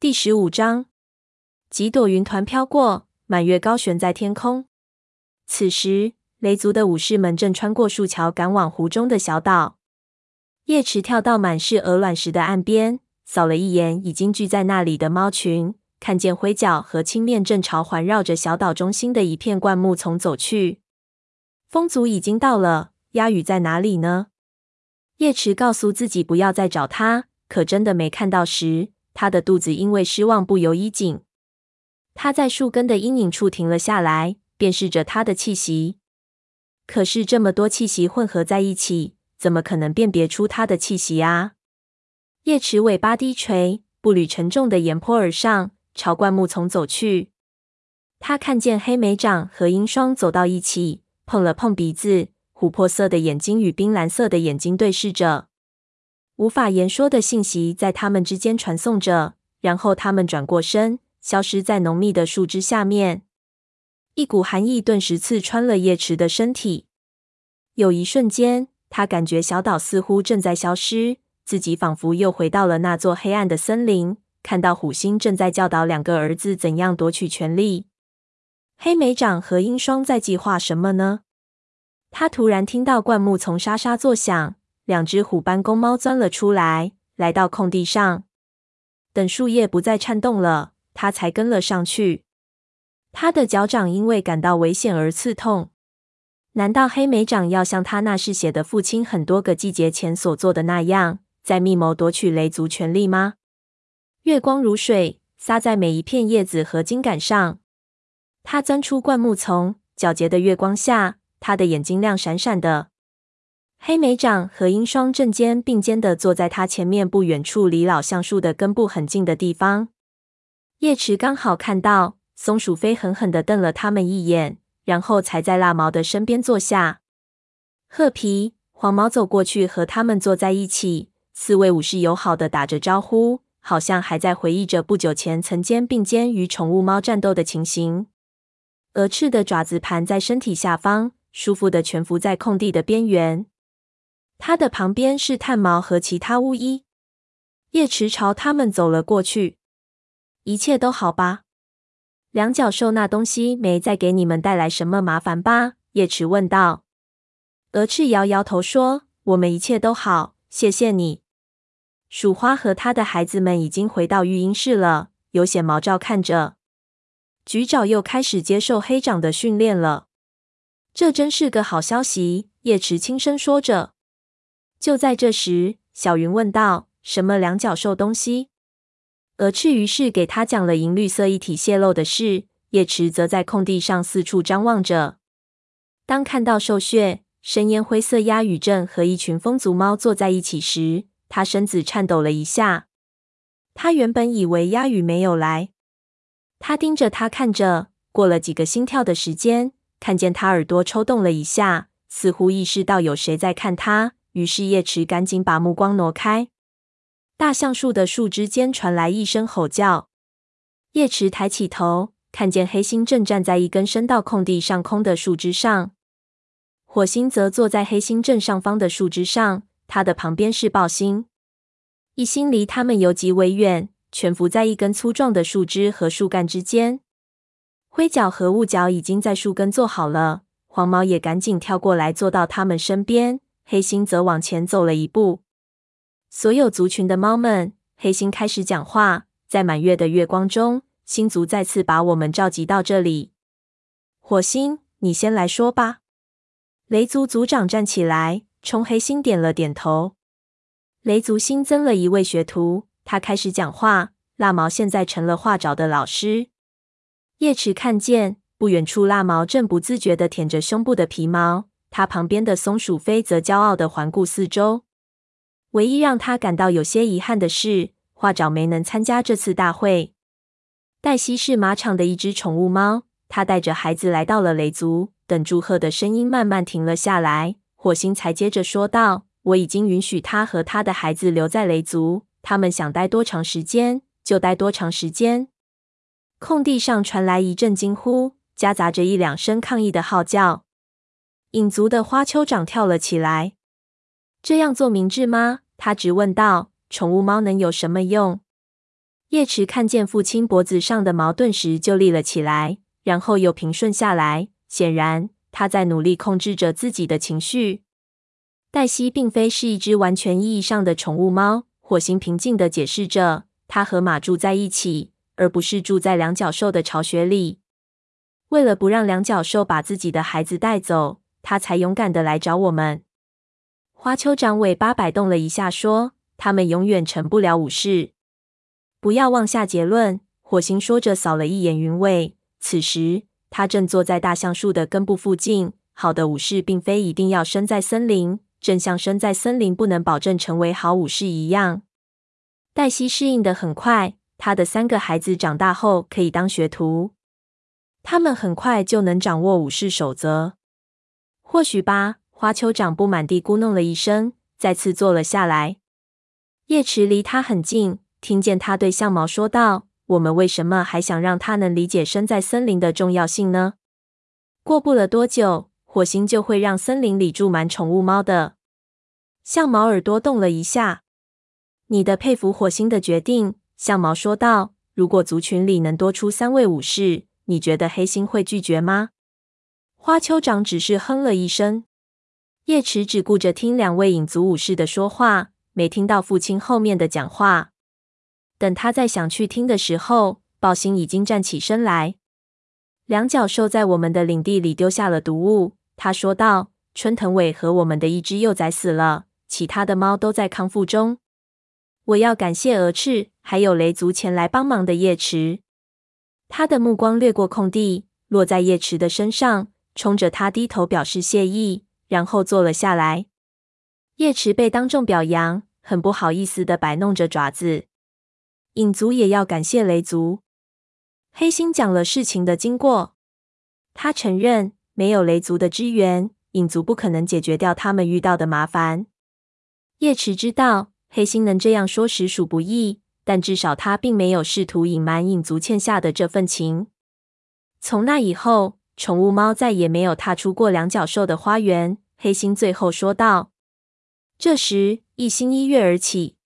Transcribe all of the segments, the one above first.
第十五章，几朵云团飘过，满月高悬在天空。此时，雷族的武士们正穿过树桥，赶往湖中的小岛。叶池跳到满是鹅卵石的岸边，扫了一眼已经聚在那里的猫群，看见灰脚和青面正朝环绕着小岛中心的一片灌木丛走去。风族已经到了，鸦羽在哪里呢？叶池告诉自己不要再找他，可真的没看到时。他的肚子因为失望不由一紧，他在树根的阴影处停了下来，辨识着他的气息。可是这么多气息混合在一起，怎么可能辨别出他的气息啊？叶池尾巴低垂，步履沉重的沿坡而上，朝灌木丛走去。他看见黑莓掌和鹰双走到一起，碰了碰鼻子，琥珀色的眼睛与冰蓝色的眼睛对视着。无法言说的信息在他们之间传送着，然后他们转过身，消失在浓密的树枝下面。一股寒意顿时刺穿了叶池的身体。有一瞬间，他感觉小岛似乎正在消失，自己仿佛又回到了那座黑暗的森林，看到虎星正在教导两个儿子怎样夺取权力。黑莓长和鹰双在计划什么呢？他突然听到灌木丛沙沙作响。两只虎斑公猫钻了出来，来到空地上。等树叶不再颤动了，它才跟了上去。它的脚掌因为感到危险而刺痛。难道黑莓长要像他那嗜血的父亲很多个季节前所做的那样，在密谋夺取雷族权力吗？月光如水，洒在每一片叶子和茎杆上。它钻出灌木丛，皎洁的月光下，它的眼睛亮闪闪的。黑莓长和鹰双正肩并肩的坐在他前面不远处，离老橡树的根部很近的地方。叶池刚好看到，松鼠飞狠狠的瞪了他们一眼，然后才在蜡毛的身边坐下。褐皮、黄毛走过去和他们坐在一起，四位武士友好的打着招呼，好像还在回忆着不久前曾肩并肩与宠物猫战斗的情形。鹅翅的爪子盘在身体下方，舒服的蜷伏在空地的边缘。他的旁边是炭毛和其他巫医。叶池朝他们走了过去。一切都好吧？两脚兽那东西没再给你们带来什么麻烦吧？叶池问道。鹅翅摇摇头说：“我们一切都好，谢谢你。”鼠花和他的孩子们已经回到育婴室了，有显毛照看着。橘爪又开始接受黑长的训练了，这真是个好消息。叶池轻声说着。就在这时，小云问道：“什么两脚兽东西？”鹅翅于是给他讲了银绿色液体泄漏的事。叶池则在空地上四处张望着。当看到兽血、深烟灰色鸦羽正和一群风族猫坐在一起时，他身子颤抖了一下。他原本以为鸦羽没有来。他盯着他看着，过了几个心跳的时间，看见他耳朵抽动了一下，似乎意识到有谁在看他。于是叶池赶紧把目光挪开。大橡树的树枝间传来一声吼叫。叶池抬起头，看见黑心正站在一根伸到空地上空的树枝上，火星则坐在黑心正上方的树枝上，他的旁边是豹星。一心离他们游极为远，蜷伏在一根粗壮的树枝和树干之间。灰角和雾角已经在树根坐好了，黄毛也赶紧跳过来坐到他们身边。黑星则往前走了一步。所有族群的猫们，黑星开始讲话。在满月的月光中，星族再次把我们召集到这里。火星，你先来说吧。雷族族长站起来，冲黑星点了点头。雷族新增了一位学徒，他开始讲话。蜡毛现在成了画爪的老师。叶池看见不远处，蜡毛正不自觉地舔着胸部的皮毛。他旁边的松鼠飞则骄傲地环顾四周。唯一让他感到有些遗憾的是，画爪没能参加这次大会。黛西是马场的一只宠物猫，他带着孩子来到了雷族。等祝贺的声音慢慢停了下来，火星才接着说道：“我已经允许他和他的孩子留在雷族，他们想待多长时间就待多长时间。”空地上传来一阵惊呼，夹杂着一两声抗议的号叫。影族的花丘长跳了起来。这样做明智吗？他直问道。宠物猫能有什么用？叶池看见父亲脖子上的毛，顿时就立了起来，然后又平顺下来。显然，他在努力控制着自己的情绪。黛西并非是一只完全意义上的宠物猫，火星平静地解释着。他和马住在一起，而不是住在两脚兽的巢穴里。为了不让两脚兽把自己的孩子带走，他才勇敢的来找我们。花丘长尾巴摆动了一下，说：“他们永远成不了武士。”不要妄下结论。火星说着，扫了一眼云尾。此时，他正坐在大橡树的根部附近。好的武士并非一定要生在森林，正像生在森林不能保证成为好武士一样。黛西适应的很快，她的三个孩子长大后可以当学徒，他们很快就能掌握武士守则。或许吧，花丘长不满地咕哝了一声，再次坐了下来。叶池离他很近，听见他对相毛说道：“我们为什么还想让他能理解身在森林的重要性呢？过不了多久，火星就会让森林里住满宠物猫的。”相毛耳朵动了一下。你的佩服火星的决定，相毛说道：“如果族群里能多出三位武士，你觉得黑星会拒绝吗？”花丘长只是哼了一声。叶池只顾着听两位影族武士的说话，没听到父亲后面的讲话。等他再想去听的时候，暴星已经站起身来。两脚兽在我们的领地里丢下了毒物，他说道：“春藤尾和我们的一只幼崽死了，其他的猫都在康复中。”我要感谢鹅翅，还有雷族前来帮忙的叶池。他的目光掠过空地，落在叶池的身上，冲着他低头表示谢意，然后坐了下来。叶池被当众表扬，很不好意思地摆弄着爪子。影族也要感谢雷族。黑心讲了事情的经过，他承认没有雷族的支援，影族不可能解决掉他们遇到的麻烦。叶池知道。黑心能这样说实属不易，但至少他并没有试图隐瞒影族欠下的这份情。从那以后，宠物猫再也没有踏出过两脚兽的花园。黑心最后说道。这时，一星一跃而起：“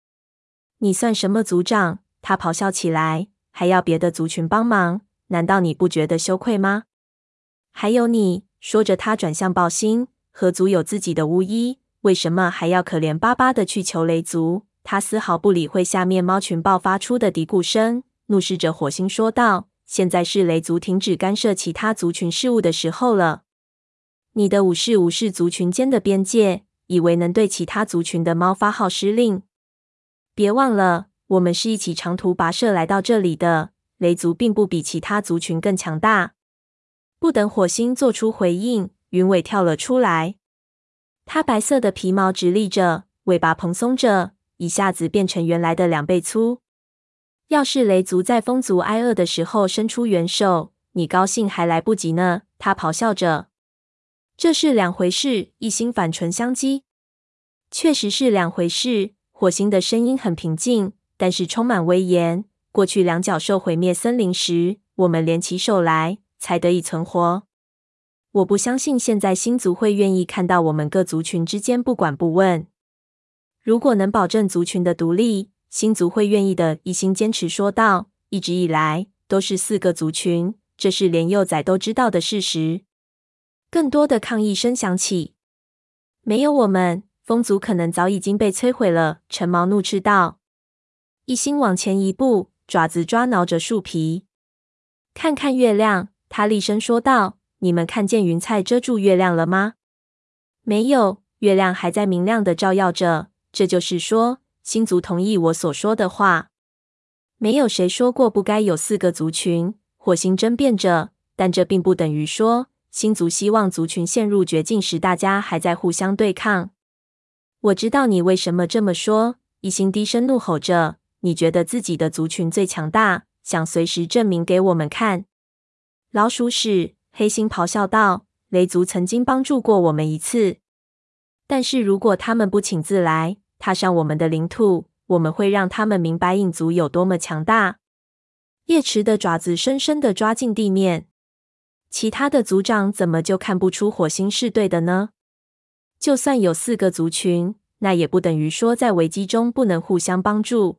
你算什么族长？”他咆哮起来：“还要别的族群帮忙？难道你不觉得羞愧吗？”还有你，说着，他转向豹星：“合族有自己的巫医。”为什么还要可怜巴巴的去求雷族？他丝毫不理会下面猫群爆发出的嘀咕声，怒视着火星说道：“现在是雷族停止干涉其他族群事务的时候了。你的武士无视族群间的边界，以为能对其他族群的猫发号施令。别忘了，我们是一起长途跋涉来到这里的。雷族并不比其他族群更强大。”不等火星做出回应，云尾跳了出来。它白色的皮毛直立着，尾巴蓬松着，一下子变成原来的两倍粗。要是雷族在风族挨饿的时候伸出援手，你高兴还来不及呢！他咆哮着。这是两回事。一心反唇相讥。确实是两回事。火星的声音很平静，但是充满威严。过去两脚兽毁灭森林时，我们联起手来，才得以存活。我不相信现在星族会愿意看到我们各族群之间不管不问。如果能保证族群的独立，星族会愿意的。一心坚持说道：“一直以来都是四个族群，这是连幼崽都知道的事实。”更多的抗议声响起：“没有我们，风族可能早已经被摧毁了。”橙毛怒斥道。一心往前一步，爪子抓挠着树皮。看看月亮，他厉声说道。你们看见云彩遮住月亮了吗？没有，月亮还在明亮的照耀着。这就是说，星族同意我所说的话。没有谁说过不该有四个族群。火星争辩着，但这并不等于说星族希望族群陷入绝境时，大家还在互相对抗。我知道你为什么这么说。一星低声怒吼着：“你觉得自己的族群最强大，想随时证明给我们看。”老鼠屎！黑星咆哮道：“雷族曾经帮助过我们一次，但是如果他们不请自来，踏上我们的领土，我们会让他们明白影族有多么强大。”叶池的爪子深深地抓进地面。其他的族长怎么就看不出火星是对的呢？就算有四个族群，那也不等于说在危机中不能互相帮助。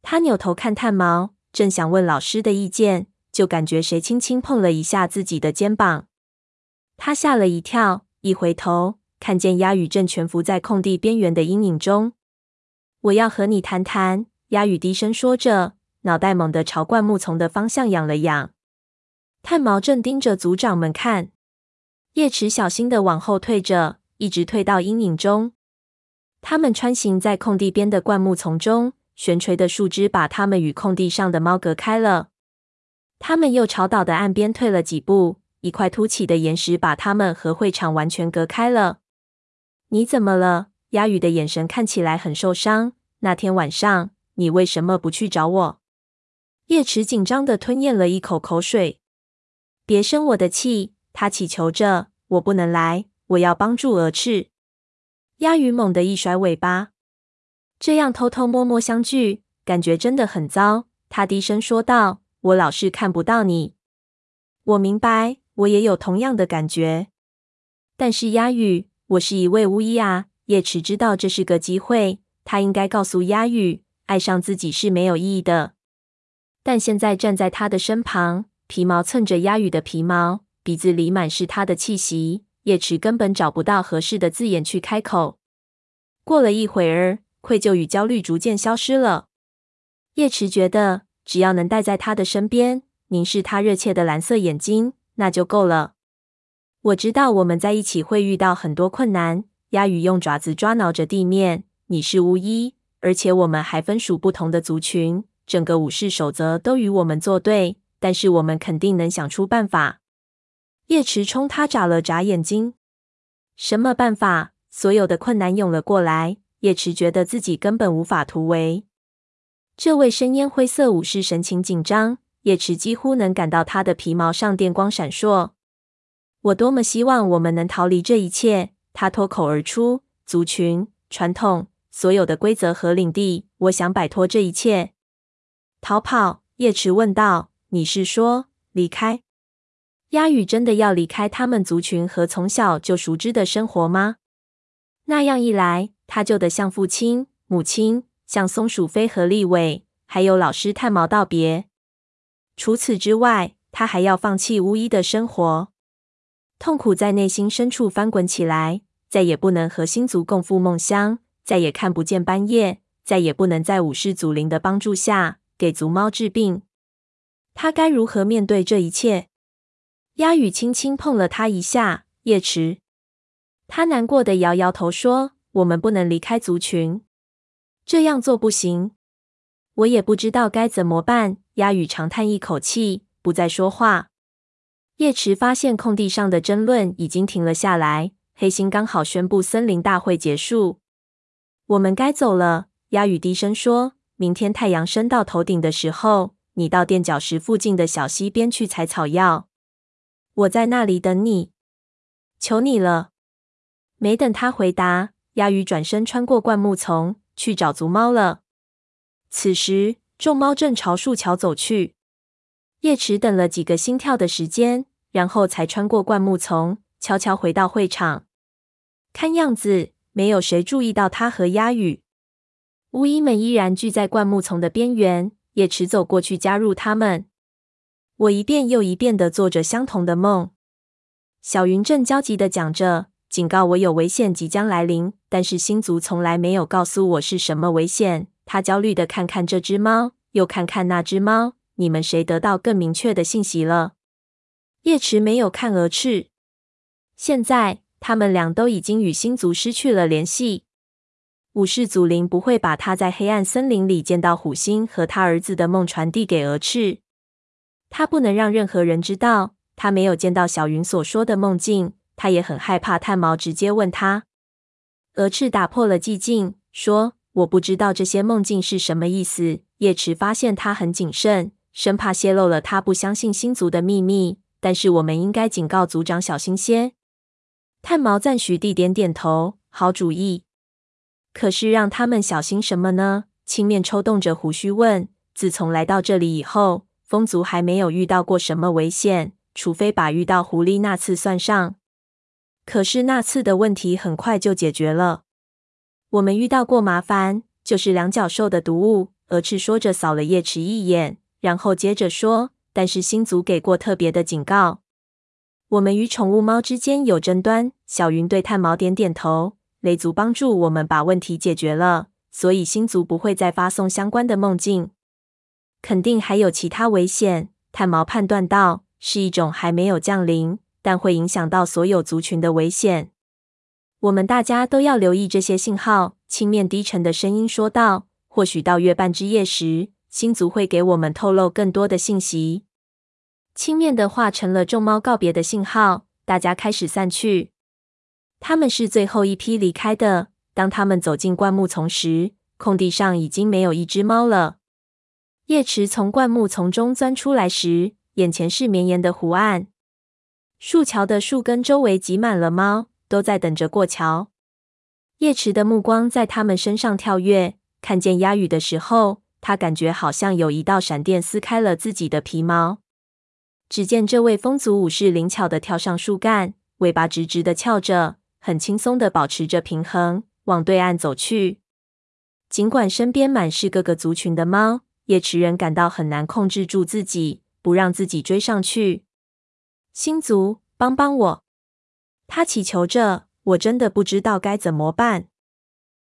他扭头看炭毛，正想问老师的意见，就感觉谁轻轻碰了一下自己的肩膀。他吓了一跳，一回头，看见鸭羽正蜷伏在空地边缘的阴影中。我要和你谈谈。鸭羽低声说着，脑袋猛地朝灌木丛的方向仰了仰。炭毛正盯着族长们看，叶池小心的往后退着，一直退到阴影中。他们穿行在空地边的灌木丛中，悬垂的树枝把他们与空地上的猫隔开了。他们又朝岛的岸边退了几步，一块凸起的岩石把他们和会场完全隔开了。你怎么了？鸦羽的眼神看起来很受伤。那天晚上。你为什么不去找我？叶池紧张地吞咽了一口口水。别生我的气，他祈求着。我不能来，我要帮助鹅翅。鸭羽猛地一甩尾巴，这样偷偷摸摸相聚，感觉真的很糟。他低声说道：“我老是看不到你。”我明白，我也有同样的感觉。但是鸭羽，我是一位巫医啊。叶池知道这是个机会，他应该告诉鸦羽。爱上自己是没有意义的，但现在站在他的身旁，皮毛蹭着鸦羽的皮毛，鼻子里满是他的气息。叶池根本找不到合适的字眼去开口。过了一会儿，愧疚与焦虑逐渐消失了。叶池觉得，只要能待在他的身边，凝视他热切的蓝色眼睛，那就够了。我知道我们在一起会遇到很多困难。鸦羽用爪子抓挠着地面。你是巫医。而且我们还分属不同的族群，整个武士守则都与我们作对，但是我们肯定能想出办法。叶池冲他眨了眨眼睛。什么办法？所有的困难涌了过来，叶池觉得自己根本无法突围。这位深烟灰色武士神情紧张，叶池几乎能感到他的皮毛上电光闪烁。我多么希望我们能逃离这一切！他脱口而出：族群、传统。所有的规则和领地，我想摆脱这一切。逃跑？叶池问道。你是说离开？鸦羽真的要离开他们族群和从小就熟知的生活吗？那样一来，他就得向父亲、母亲，向松鼠飞和立伟，还有老师炭毛道别。除此之外，他还要放弃巫医的生活。痛苦在内心深处翻滚起来，再也不能和星族共赴梦乡。再也看不见斑叶，再也不能在武士祖灵的帮助下给族猫治病。他该如何面对这一切？鸦羽轻轻碰了他一下，叶池。他难过的摇摇头说：“我们不能离开族群，这样做不行。我也不知道该怎么办。”鸦羽长叹一口气，不再说话。叶池发现空地上的争论已经停了下来，黑心刚好宣布森林大会结束。我们该走了，鸦羽低声说：“明天太阳升到头顶的时候，你到垫脚石附近的小溪边去采草药。我在那里等你，求你了。”没等他回答，鸦羽转身穿过灌木丛去找族猫了。此时，众猫正朝树桥走去。叶池等了几个心跳的时间，然后才穿过灌木丛，悄悄回到会场。看样子。没有谁注意到他和鸦羽。巫医们依然聚在灌木丛的边缘。叶池走过去加入他们。我一遍又一遍的做着相同的梦。小云正焦急的讲着，警告我有危险即将来临，但是星族从来没有告诉我是什么危险。他焦虑的看看这只猫，又看看那只猫。你们谁得到更明确的信息了？叶池没有看蛾翅。现在。他们俩都已经与星族失去了联系。武士祖灵不会把他在黑暗森林里见到虎星和他儿子的梦传递给蛾翅。他不能让任何人知道他没有见到小云所说的梦境。他也很害怕炭毛直接问他。蛾翅打破了寂静，说：“我不知道这些梦境是什么意思。”叶池发现他很谨慎，生怕泄露了他不相信星族的秘密。但是我们应该警告族长小心些。炭毛赞许地点点头，好主意。可是让他们小心什么呢？青面抽动着胡须问。自从来到这里以后，风族还没有遇到过什么危险，除非把遇到狐狸那次算上。可是那次的问题很快就解决了。我们遇到过麻烦，就是两脚兽的毒物，鹅翅说着扫了叶池一眼，然后接着说：“但是星族给过特别的警告，我们与宠物猫之间有争端。”小云对炭毛点点头。雷族帮助我们把问题解决了，所以星族不会再发送相关的梦境。肯定还有其他危险，炭毛判断道，是一种还没有降临，但会影响到所有族群的危险。我们大家都要留意这些信号。青面低沉的声音说道：“或许到月半之夜时，星族会给我们透露更多的信息。”轻蔑的话成了众猫告别的信号，大家开始散去。他们是最后一批离开的。当他们走进灌木丛时，空地上已经没有一只猫了。叶池从灌木丛中钻出来时，眼前是绵延的湖岸。树桥的树根周围挤满了猫，都在等着过桥。叶池的目光在他们身上跳跃，看见鸦羽的时候，他感觉好像有一道闪电撕开了自己的皮毛。只见这位风族武士灵巧地跳上树干，尾巴直直地翘着。很轻松的保持着平衡，往对岸走去。尽管身边满是各个族群的猫，叶池人感到很难控制住自己，不让自己追上去。星族，帮帮我！他祈求着。我真的不知道该怎么办。